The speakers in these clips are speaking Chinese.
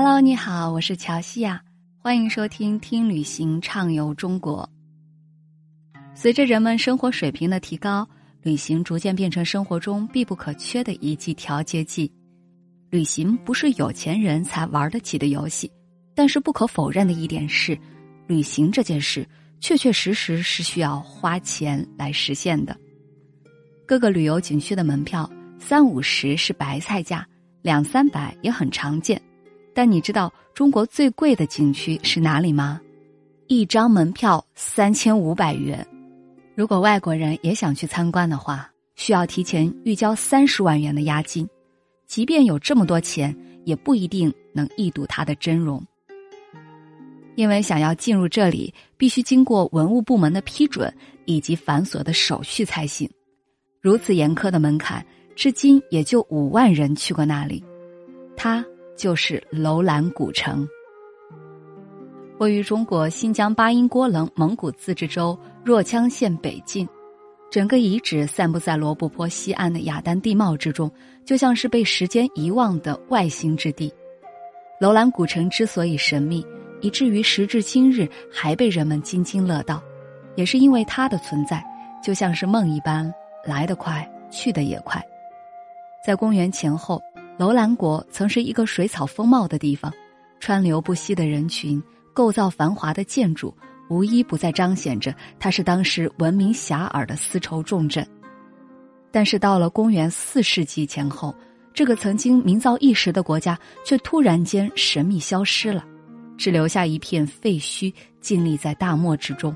Hello，你好，我是乔西亚，欢迎收听听旅行畅游中国。随着人们生活水平的提高，旅行逐渐变成生活中必不可缺的一剂调节剂。旅行不是有钱人才玩得起的游戏，但是不可否认的一点是，旅行这件事确确实实是需要花钱来实现的。各个旅游景区的门票三五十是白菜价，两三百也很常见。但你知道中国最贵的景区是哪里吗？一张门票三千五百元。如果外国人也想去参观的话，需要提前预交三十万元的押金。即便有这么多钱，也不一定能一睹它的真容。因为想要进入这里，必须经过文物部门的批准以及繁琐的手续才行。如此严苛的门槛，至今也就五万人去过那里。它。就是楼兰古城，位于中国新疆巴音郭楞蒙古自治州若羌县北境，整个遗址散布在罗布泊西岸的雅丹地貌之中，就像是被时间遗忘的外星之地。楼兰古城之所以神秘，以至于时至今日还被人们津津乐道，也是因为它的存在，就像是梦一般，来得快，去得也快。在公元前后。楼兰国曾是一个水草丰茂的地方，川流不息的人群，构造繁华的建筑，无一不在彰显着它是当时闻名遐迩的丝绸重镇。但是到了公元四世纪前后，这个曾经名噪一时的国家却突然间神秘消失了，只留下一片废墟静立在大漠之中。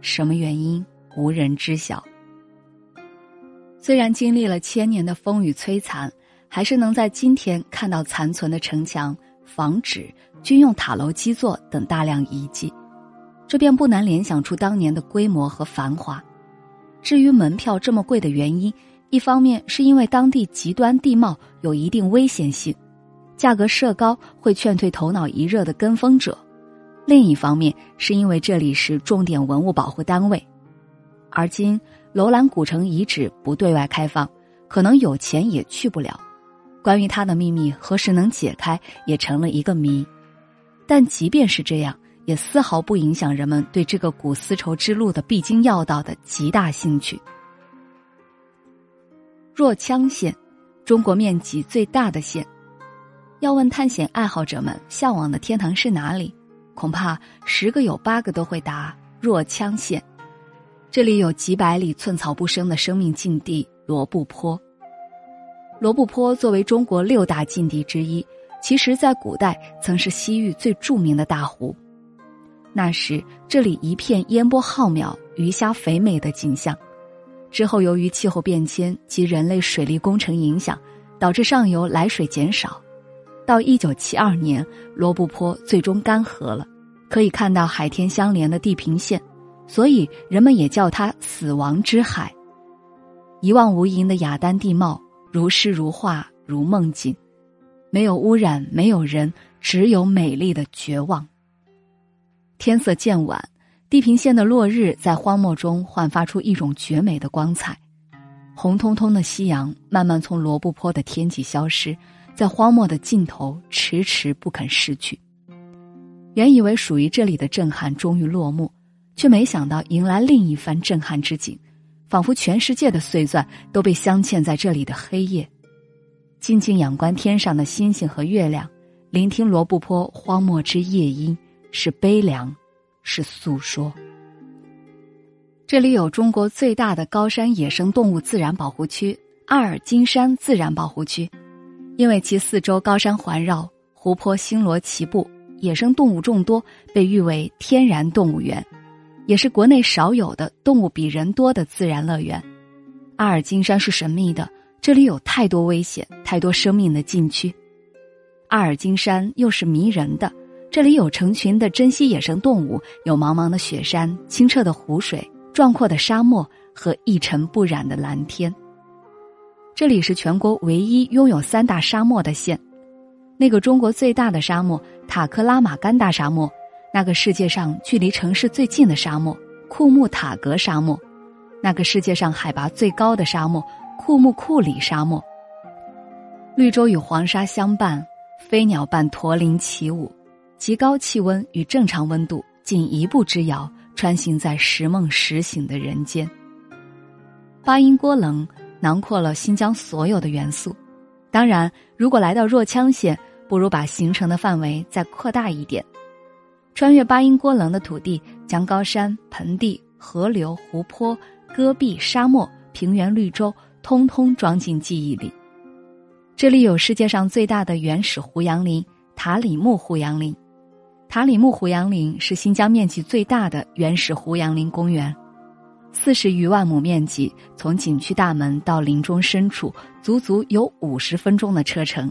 什么原因，无人知晓。虽然经历了千年的风雨摧残。还是能在今天看到残存的城墙、房址、军用塔楼基座等大量遗迹，这便不难联想出当年的规模和繁华。至于门票这么贵的原因，一方面是因为当地极端地貌有一定危险性，价格设高会劝退头脑一热的跟风者；另一方面是因为这里是重点文物保护单位，而今楼兰古城遗址不对外开放，可能有钱也去不了。关于他的秘密何时能解开，也成了一个谜。但即便是这样，也丝毫不影响人们对这个古丝绸之路的必经要道的极大兴趣。若羌县，中国面积最大的县。要问探险爱好者们向往的天堂是哪里，恐怕十个有八个都会答若羌县。这里有几百里寸草不生的生命禁地罗布泊。罗布泊作为中国六大禁地之一，其实在古代曾是西域最著名的大湖。那时这里一片烟波浩渺、鱼虾肥美的景象。之后由于气候变迁及人类水利工程影响，导致上游来水减少。到一九七二年，罗布泊最终干涸了，可以看到海天相连的地平线，所以人们也叫它“死亡之海”。一望无垠的雅丹地貌。如诗如画，如梦境，没有污染，没有人，只有美丽的绝望。天色渐晚，地平线的落日在荒漠中焕发出一种绝美的光彩。红彤彤的夕阳慢慢从罗布泊的天际消失，在荒漠的尽头迟迟不肯逝去。原以为属于这里的震撼终于落幕，却没想到迎来另一番震撼之景。仿佛全世界的碎钻都被镶嵌在这里的黑夜，静静仰观天上的星星和月亮，聆听罗布泊荒漠之夜莺，是悲凉，是诉说。这里有中国最大的高山野生动物自然保护区——阿尔金山自然保护区，因为其四周高山环绕，湖泊星罗棋布，野生动物众多，被誉为天然动物园。也是国内少有的动物比人多的自然乐园。阿尔金山是神秘的，这里有太多危险，太多生命的禁区。阿尔金山又是迷人的，这里有成群的珍稀野生动物，有茫茫的雪山、清澈的湖水、壮阔的沙漠和一尘不染的蓝天。这里是全国唯一拥有三大沙漠的县，那个中国最大的沙漠塔克拉玛干大沙漠。那个世界上距离城市最近的沙漠库木塔格沙漠，那个世界上海拔最高的沙漠库木库里沙漠。绿洲与黄沙相伴，飞鸟伴驼铃起舞，极高气温与正常温度仅一步之遥，穿行在时梦时醒的人间。巴音郭楞囊括了新疆所有的元素，当然，如果来到若羌县，不如把行程的范围再扩大一点，穿越巴音郭楞的土地，将高山、盆地、河流、湖泊、戈壁、沙漠、平原、绿洲，通通装进记忆里。这里有世界上最大的原始胡杨林——塔里木胡杨林。塔里木胡杨林是新疆面积最大的原始胡杨林公园。四十余万亩面积，从景区大门到林中深处，足足有五十分钟的车程。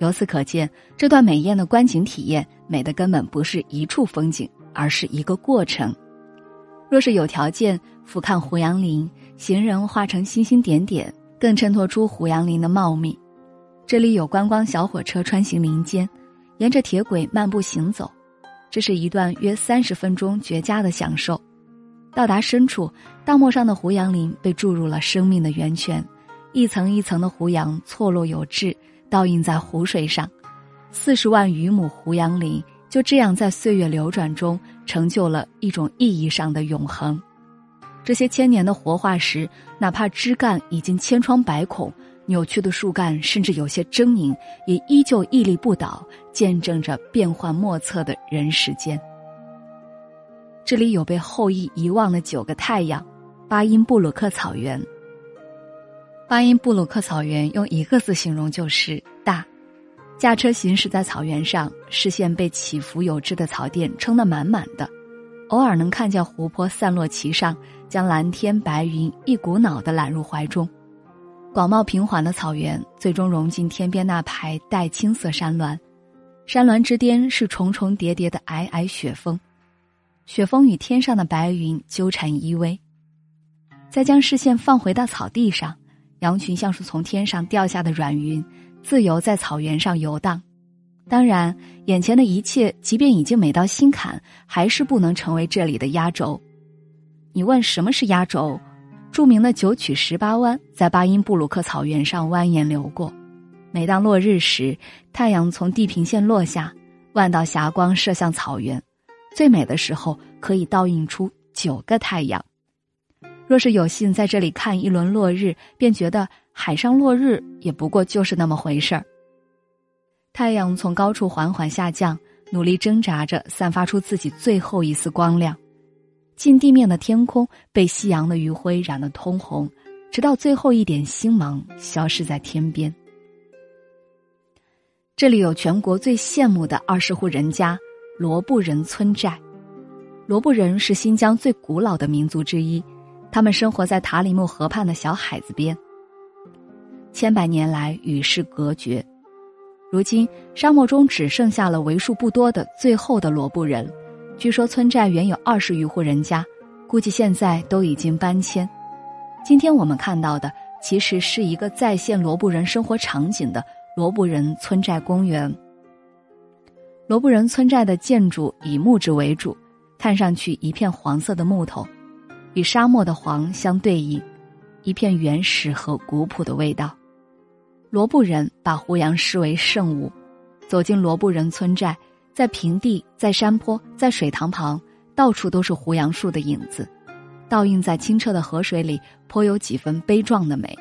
由此可见，这段美艳的观景体验，美的根本不是一处风景，而是一个过程。若是有条件俯瞰胡杨林，行人化成星星点点，更衬托出胡杨林的茂密。这里有观光小火车穿行林间，沿着铁轨漫步行走，这是一段约三十分钟绝佳的享受。到达深处，大漠上的胡杨林被注入了生命的源泉，一层一层的胡杨错落有致，倒映在湖水上。四十万余亩胡杨林就这样在岁月流转中成就了一种意义上的永恒。这些千年的活化石，哪怕枝干已经千疮百孔，扭曲的树干甚至有些狰狞，也依旧屹立不倒，见证着变幻莫测的人世间。这里有被后羿遗忘的九个太阳——巴音布鲁克草原。巴音布鲁克草原用一个字形容就是大。驾车行驶在草原上，视线被起伏有致的草甸撑得满满的，偶尔能看见湖泊散落其上，将蓝天白云一股脑的揽入怀中。广袤平缓的草原最终融进天边那排带青色山峦，山峦之巅是重重叠叠的皑皑雪峰。雪峰与天上的白云纠缠依偎，再将视线放回到草地上，羊群像是从天上掉下的软云，自由在草原上游荡。当然，眼前的一切，即便已经美到心坎，还是不能成为这里的压轴。你问什么是压轴？著名的九曲十八弯在巴音布鲁克草原上蜿蜒流过。每当落日时，太阳从地平线落下，万道霞光射向草原。最美的时候，可以倒映出九个太阳。若是有幸在这里看一轮落日，便觉得海上落日也不过就是那么回事儿。太阳从高处缓缓下降，努力挣扎着散发出自己最后一丝光亮。近地面的天空被夕阳的余晖染得通红，直到最后一点星芒消失在天边。这里有全国最羡慕的二十户人家。罗布人村寨，罗布人是新疆最古老的民族之一，他们生活在塔里木河畔的小海子边。千百年来与世隔绝，如今沙漠中只剩下了为数不多的最后的罗布人。据说村寨原有二十余户人家，估计现在都已经搬迁。今天我们看到的，其实是一个再现罗布人生活场景的罗布人村寨公园。罗布人村寨的建筑以木质为主，看上去一片黄色的木头，与沙漠的黄相对应，一片原始和古朴的味道。罗布人把胡杨视为圣物，走进罗布人村寨，在平地、在山坡、在水塘旁，到处都是胡杨树的影子，倒映在清澈的河水里，颇有几分悲壮的美。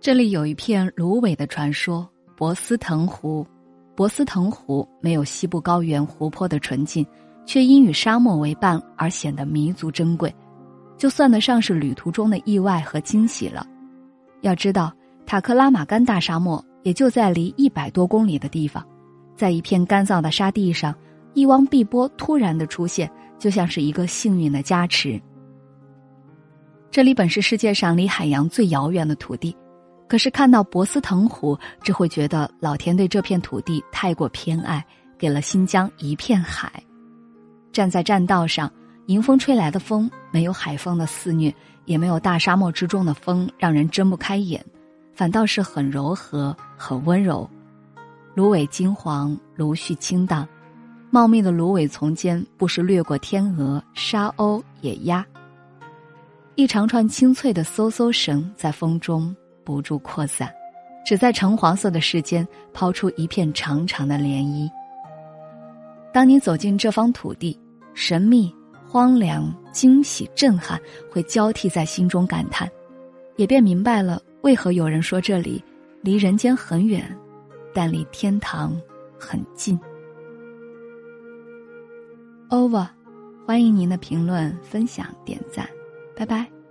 这里有一片芦苇的传说——博斯腾湖。博斯腾湖没有西部高原湖泊的纯净，却因与沙漠为伴而显得弥足珍贵，就算得上是旅途中的意外和惊喜了。要知道，塔克拉玛干大沙漠也就在离一百多公里的地方，在一片干燥的沙地上，一汪碧波突然的出现，就像是一个幸运的加持。这里本是世界上离海洋最遥远的土地。可是看到博斯腾湖，只会觉得老天对这片土地太过偏爱，给了新疆一片海。站在栈道上，迎风吹来的风没有海风的肆虐，也没有大沙漠之中的风让人睁不开眼，反倒是很柔和、很温柔。芦苇金黄，芦絮清荡，茂密的芦苇丛间不时掠过天鹅、沙鸥、野鸭，一长串清脆的嗖嗖声在风中。不住扩散，只在橙黄色的世间抛出一片长长的涟漪。当你走进这方土地，神秘、荒凉、惊喜、震撼会交替在心中感叹，也便明白了为何有人说这里离人间很远，但离天堂很近。Over，欢迎您的评论、分享、点赞，拜拜。